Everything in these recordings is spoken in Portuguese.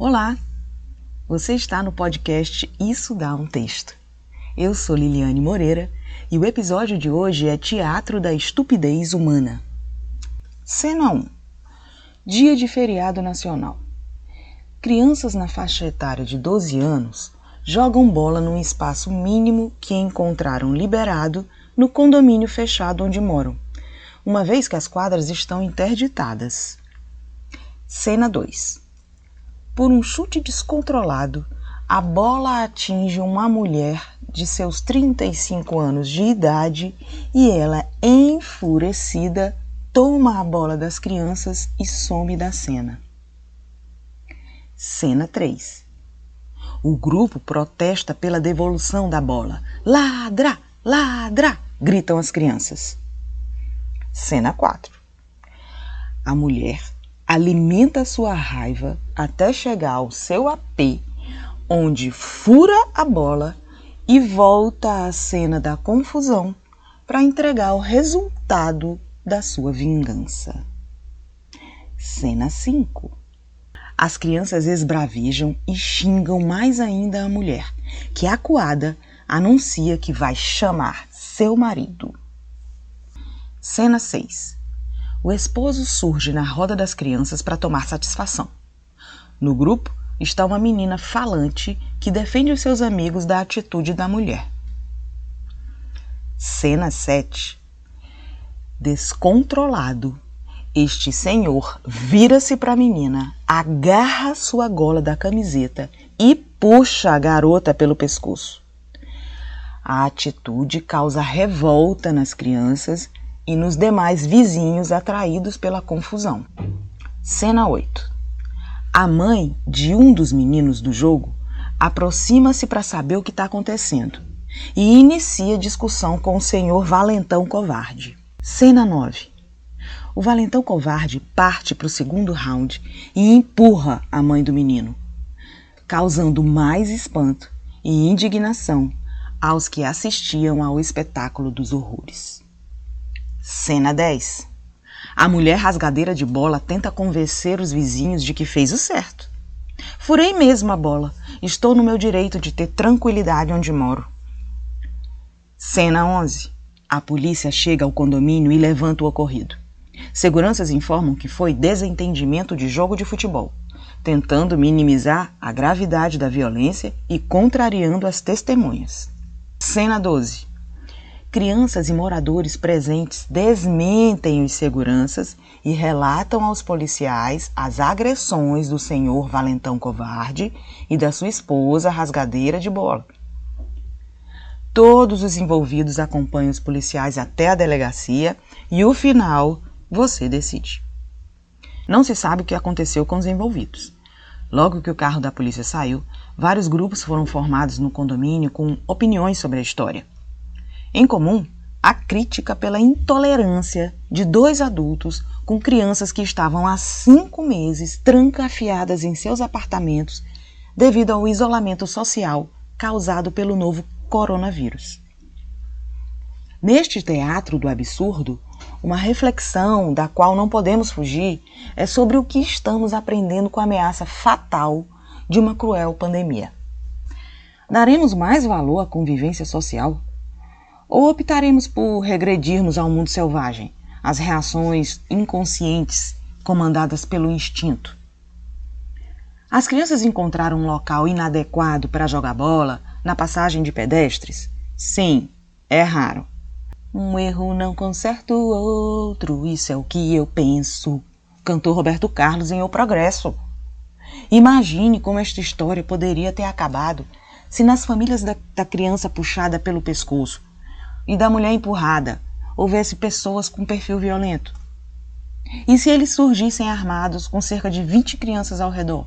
Olá! Você está no podcast Isso Dá um Texto. Eu sou Liliane Moreira e o episódio de hoje é Teatro da Estupidez Humana. Cena 1 Dia de feriado nacional. Crianças na faixa etária de 12 anos jogam bola num espaço mínimo que encontraram liberado no condomínio fechado onde moram, uma vez que as quadras estão interditadas. Cena 2 por um chute descontrolado, a bola atinge uma mulher de seus 35 anos de idade e ela, enfurecida, toma a bola das crianças e some da cena. Cena 3. O grupo protesta pela devolução da bola. Ladra! Ladra! gritam as crianças. Cena 4. A mulher alimenta sua raiva até chegar ao seu AP, onde fura a bola e volta à cena da confusão para entregar o resultado da sua vingança. Cena 5. As crianças esbravejam e xingam mais ainda a mulher, que acuada anuncia que vai chamar seu marido. Cena 6 o esposo surge na roda das crianças para tomar satisfação. No grupo está uma menina falante que defende os seus amigos da atitude da mulher. Cena 7. Descontrolado, este senhor vira-se para a menina, agarra sua gola da camiseta e puxa a garota pelo pescoço. A atitude causa revolta nas crianças e nos demais vizinhos atraídos pela confusão. Cena 8. A mãe de um dos meninos do jogo aproxima-se para saber o que está acontecendo e inicia discussão com o senhor Valentão Covarde. Cena 9. O Valentão Covarde parte para o segundo round e empurra a mãe do menino, causando mais espanto e indignação aos que assistiam ao espetáculo dos horrores. Cena 10. A mulher rasgadeira de bola tenta convencer os vizinhos de que fez o certo. Furei mesmo a bola. Estou no meu direito de ter tranquilidade onde moro. Cena 11. A polícia chega ao condomínio e levanta o ocorrido. Seguranças informam que foi desentendimento de jogo de futebol, tentando minimizar a gravidade da violência e contrariando as testemunhas. Cena 12 crianças e moradores presentes desmentem os seguranças e relatam aos policiais as agressões do senhor Valentão Covarde e da sua esposa rasgadeira de bola. Todos os envolvidos acompanham os policiais até a delegacia e o final você decide. Não se sabe o que aconteceu com os envolvidos. Logo que o carro da polícia saiu, vários grupos foram formados no condomínio com opiniões sobre a história. Em comum, a crítica pela intolerância de dois adultos com crianças que estavam há cinco meses trancafiadas em seus apartamentos devido ao isolamento social causado pelo novo coronavírus. Neste teatro do absurdo, uma reflexão da qual não podemos fugir é sobre o que estamos aprendendo com a ameaça fatal de uma cruel pandemia. Daremos mais valor à convivência social ou optaremos por regredirmos ao mundo selvagem, às reações inconscientes comandadas pelo instinto? As crianças encontraram um local inadequado para jogar bola na passagem de pedestres? Sim, é raro. Um erro não conserta o outro, isso é o que eu penso, cantou Roberto Carlos em O Progresso. Imagine como esta história poderia ter acabado se nas famílias da, da criança puxada pelo pescoço e da mulher empurrada houvesse pessoas com perfil violento? E se eles surgissem armados com cerca de 20 crianças ao redor?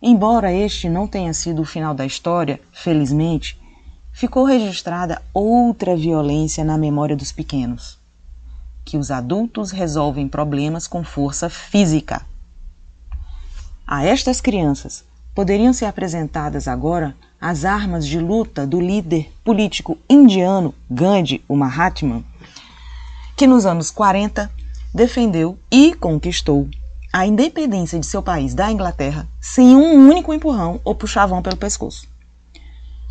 Embora este não tenha sido o final da história, felizmente, ficou registrada outra violência na memória dos pequenos: que os adultos resolvem problemas com força física. A estas crianças poderiam ser apresentadas agora as armas de luta do líder político indiano Gandhi, o Mahatma, que nos anos 40 defendeu e conquistou a independência de seu país da Inglaterra sem um único empurrão ou puxavão pelo pescoço.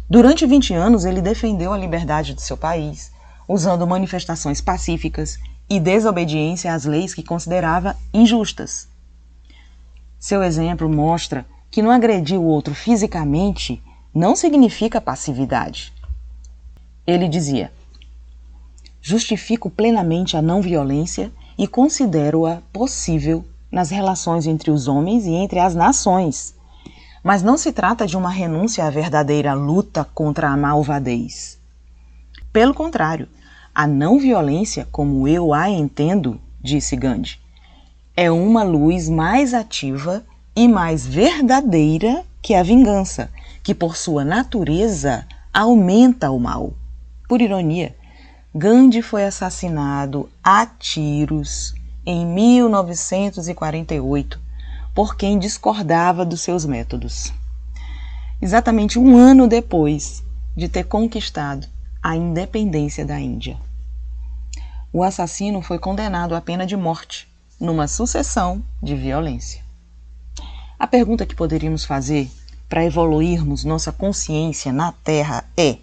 Durante 20 anos, ele defendeu a liberdade de seu país, usando manifestações pacíficas e desobediência às leis que considerava injustas. Seu exemplo mostra que não agredir o outro fisicamente não significa passividade. Ele dizia: Justifico plenamente a não violência e considero-a possível nas relações entre os homens e entre as nações. Mas não se trata de uma renúncia à verdadeira luta contra a malvadez. Pelo contrário, a não violência, como eu a entendo, disse Gandhi, é uma luz mais ativa e mais verdadeira que a vingança, que por sua natureza aumenta o mal. Por ironia, Gandhi foi assassinado a tiros em 1948 por quem discordava dos seus métodos. Exatamente um ano depois de ter conquistado a independência da Índia. O assassino foi condenado à pena de morte numa sucessão de violência. A pergunta que poderíamos fazer para evoluirmos nossa consciência na Terra é: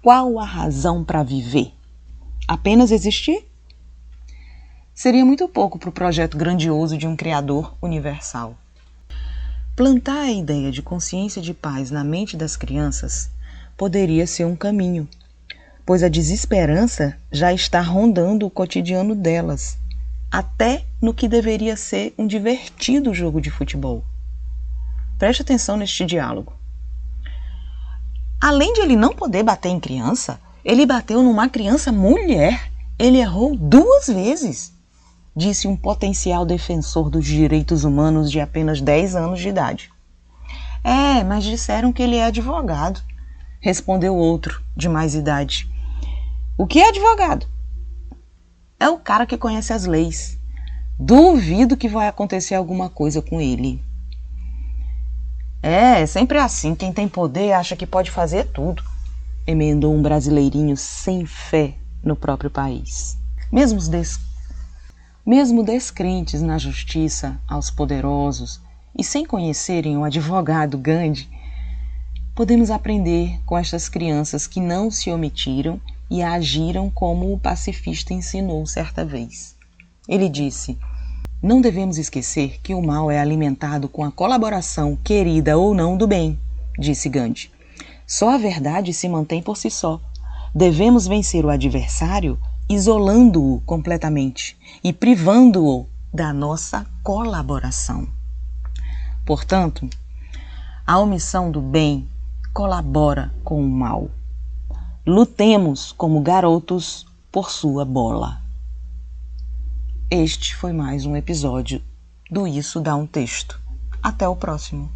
qual a razão para viver? Apenas existir? seria muito pouco para o projeto grandioso de um Criador universal. Plantar a ideia de consciência de paz na mente das crianças poderia ser um caminho, pois a desesperança já está rondando o cotidiano delas, até no que deveria ser um divertido jogo de futebol. Preste atenção neste diálogo. Além de ele não poder bater em criança, ele bateu numa criança mulher. Ele errou duas vezes disse um potencial defensor dos direitos humanos de apenas 10 anos de idade. É, mas disseram que ele é advogado, respondeu outro, de mais idade. O que é advogado? É o cara que conhece as leis. Duvido que vai acontecer alguma coisa com ele. É, sempre assim. Quem tem poder acha que pode fazer tudo, emendou um brasileirinho sem fé no próprio país. Mesmo os mesmo descrentes na justiça aos poderosos e sem conhecerem o advogado Gandhi, podemos aprender com estas crianças que não se omitiram e agiram como o pacifista ensinou certa vez. Ele disse: Não devemos esquecer que o mal é alimentado com a colaboração, querida ou não, do bem, disse Gandhi. Só a verdade se mantém por si só. Devemos vencer o adversário isolando-o completamente e privando-o da nossa colaboração. Portanto, a omissão do bem colabora com o mal. Lutemos como garotos por sua bola. Este foi mais um episódio do Isso Dá um Texto. Até o próximo.